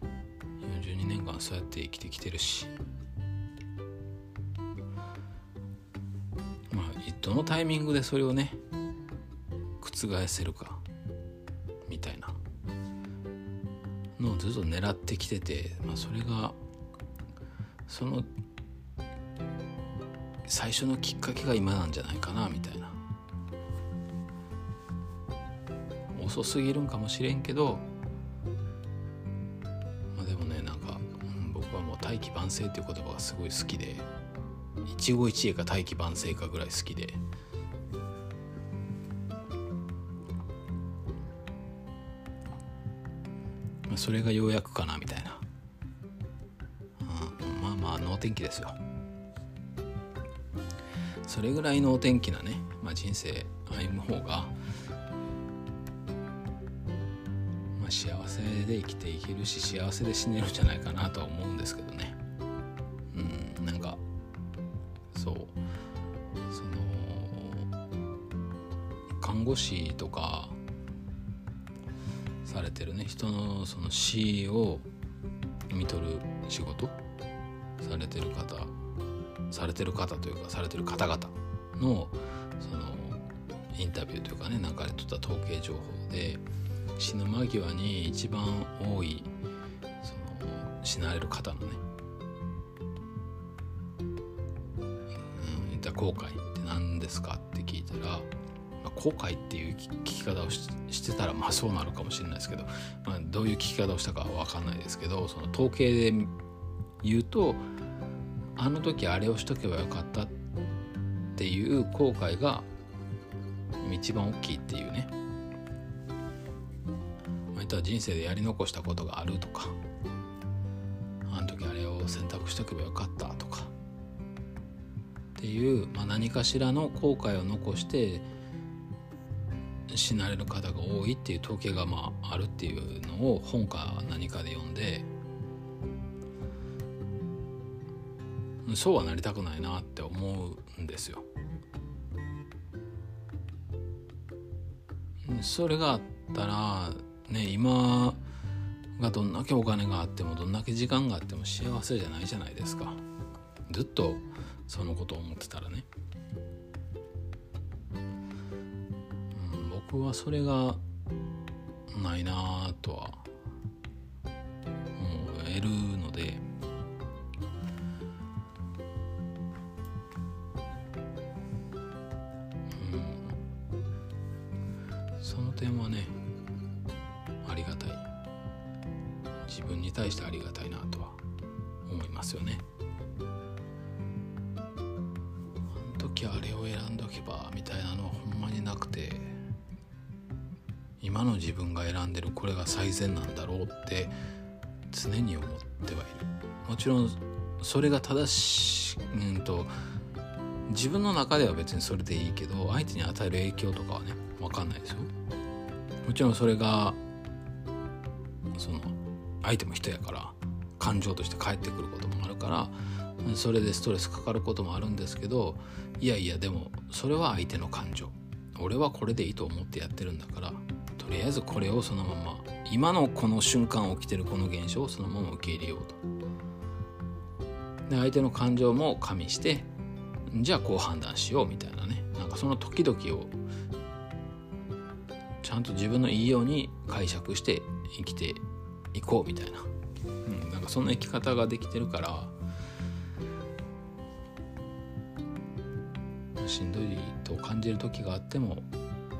S1: 42年間そうやって生きてきてるしまあどのタイミングでそれをね覆せるかのをずっと狙ってきてて、まあ、それがその最初のきっかけが今なんじゃないかなみたいな。遅すぎるんかもしれんけど、まあ、でもねなんか、僕はもう大器晩成っていう言葉がすごい好きで一期一会か大器晩成かぐらい好きで。それがようやくかなみたいな、うん、まあまあ能天気ですよ。それぐらい能天気なね、まあ、人生歩む方が、まあ、幸せで生きていけるし幸せで死ねるんじゃないかなとは思うんですけどね。うんなんかそう。その看護師とかされてるね人のその死を見とる仕事されてる方されてる方というかされてる方々のそのインタビューというかね流れとった統計情報で死ぬ間際に一番多いその死なれる方のね、うん、った後悔って何ですかって聞いたら後悔っていう聞き方をしてたらまあそうなるかもしれないですけど、まあ、どういう聞き方をしたかは分かんないですけどその統計で言うとあの時あれをしとけばよかったっていう後悔が一番大きいっていうね。また人生でやり残したことがあるとかあの時あれを選択しとけばよかったとかっていう、まあ、何かしらの後悔を残して死なれる方が多いっていう統計がまああるっていうのを本か何かで読んでそうはなりたくないなって思うんですよ。それがあったらね今がどんだけお金があってもどんだけ時間があっても幸せじゃないじゃないですかずっとそのことを思ってたらね。僕はそれがないなとは思えるので。今の自分が選んでるこれが最善なんだろうって常に思ってはいる。もちろんそれが正しうんと自分の中では別にそれでいいけど相手に与える影響とかはね分かんないですよもちろんそれがその相手も人やから感情として返ってくることもあるからそれでストレスかかることもあるんですけどいやいやでもそれは相手の感情俺はこれでいいと思ってやってるんだからとりあえずこれをそのまま今のこの瞬間起きてるこの現象をそのまま受け入れようとで相手の感情も加味してじゃあこう判断しようみたいなね。なんかその時々をちゃんと自分のいいように解釈して生きていこうみたいな、うん、なんかそんな生き方ができてるからしんどいと感じる時があっても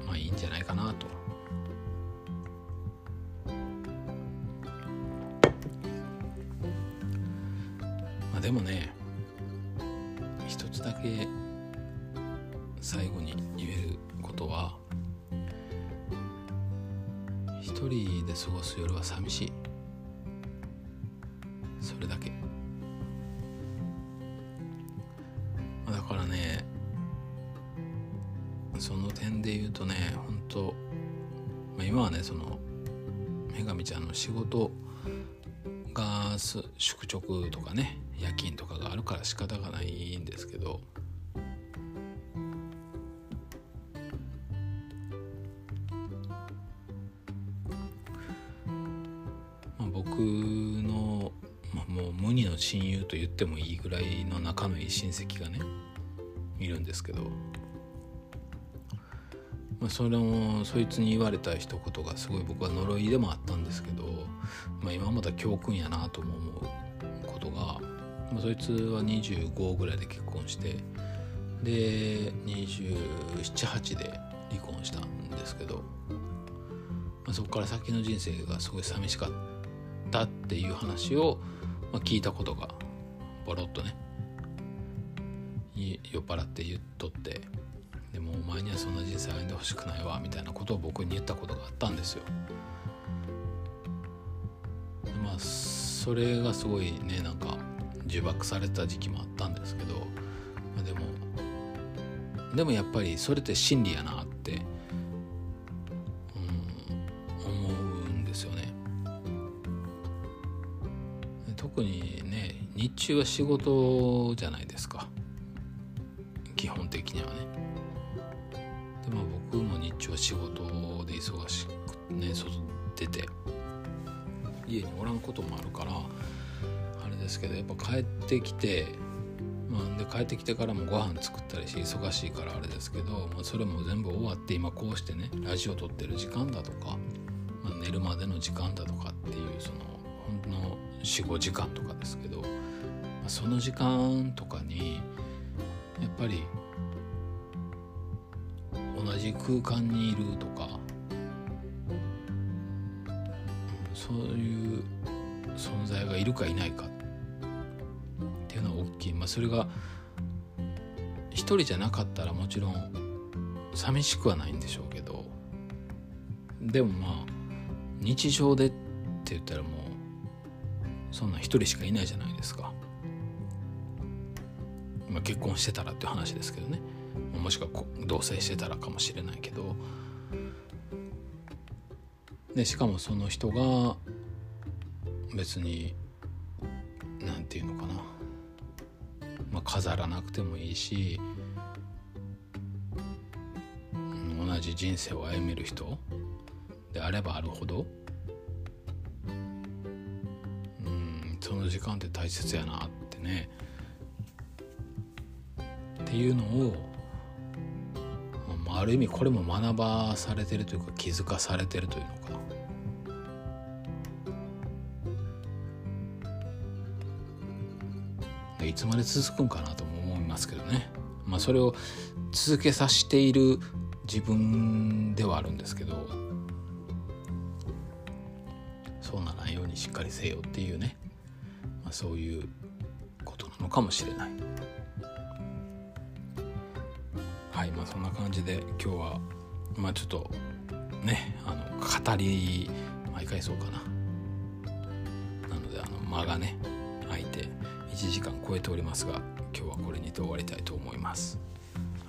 S1: まあいいんじゃないかなと。でもね一つだけ最後に言えることは一人で過ごす夜は寂しい。それだけ。だからねその点で言うとね本当、まあ、今はねその女神ちゃんの仕事が宿直とかねるから仕方がないんですけどまあ、僕の、まあ、もう無二の親友と言ってもいいぐらいの仲のいい親戚がねいるんですけど、まあ、それもそいつに言われた一言がすごい僕は呪いでもあったんですけど、まあ、今また教訓やなとも思う、まあ、そいつは25ぐらいで結婚してで278で離婚したんですけど、まあ、そこから先の人生がすごい寂しかったっていう話を、まあ、聞いたことがボロッとね酔っ払って言っとってでもお前にはそんな人生歩んでほしくないわみたいなことを僕に言ったことがあったんですよ。まあそれがすごいねなんか呪縛された時期もあったんですけど、でもでもやっぱりそれって真理やなって、うん、思うんですよね。特にね日中は仕事じゃないですか基本的にはね。でまあ僕も日中は仕事で忙しくね外出て家におらんこともあるからですけどやっぱ帰ってきてまあ、で帰ってきてからもご飯作ったりして忙しいからあれですけど、まあ、それも全部終わって今こうしてねラジオ撮ってる時間だとか、まあ、寝るまでの時間だとかっていうそのほんの45時間とかですけど、まあ、その時間とかにやっぱり同じ空間にいるとか、そういう存在がいるかいないかそれが一人じゃなかったらもちろん寂しくはないんでしょうけどでもまあ日常でって言ったらもうそんな一人しかいないじゃないですか。まあ、結婚してたらっていう話ですけどねもしくは同棲してたらかもしれないけどでしかもその人が別に飾らなくてもいいし同じ人生を歩める人であればあるほどうんその時間って大切やなってねっていうのをある意味これも学ばされてるというか気づかされてるというのいつまで続くんかなとも思いますけどね。まあそれを続けさせている自分ではあるんですけどそうならんようにしっかりせよっていうね、まあ、そういうことなのかもしれない。はいまあそんな感じで今日はまあちょっとねあの語り毎回そうかな。なのであの間がね1時間超えておりますが今日はこれにて終わりたいと思います。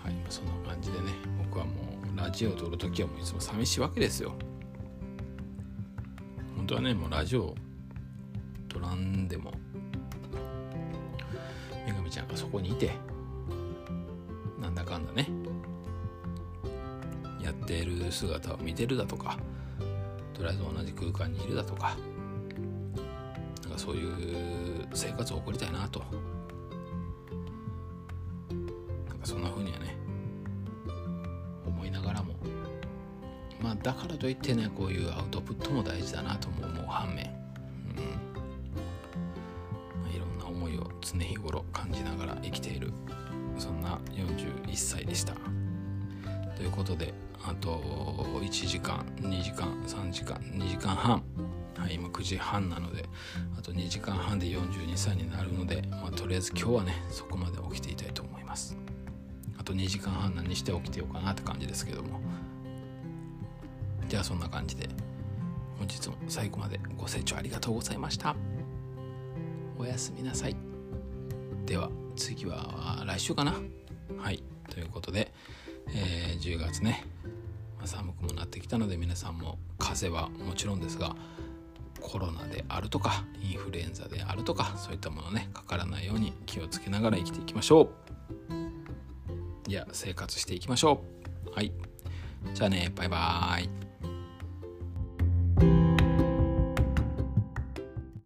S1: はいそんな感じでね僕はもうラジオを撮る時はもういつも寂しいわけですよ。本当はねもうラジオ撮らんでも女神ちゃんがそこにいてなんだかんだねやっている姿を見てるだとかとりあえず同じ空間にいるだとかなんかそういう生活を送りたいなと。なんかそんな風にはね思いながらも。まあだからといってねこういうアウトプットも大事だなとも思う反面、うん。まあ、いろんな思いを常日頃感じながら生きている。そんな41歳でした。ということであと1時間2時間3時間2時間半。9時半なのであと2時間半で42歳になるので、まあ、とりあえず今日はねそこまで起きていたいと思います。あと2時間半何して起きてようかなって感じですけども。じゃあそんな感じで本日も最後までご清聴ありがとうございました。おやすみなさい。では次は来週かな。はい。ということで、えー、10月ね、寒くもなってきたので皆さんも風邪はもちろんですがコロナであるとかインフルエンザであるとかそういったものねかからないように気をつけながら生きていきましょう。いや生活していきましょう。はい。じゃあねバイバーイ。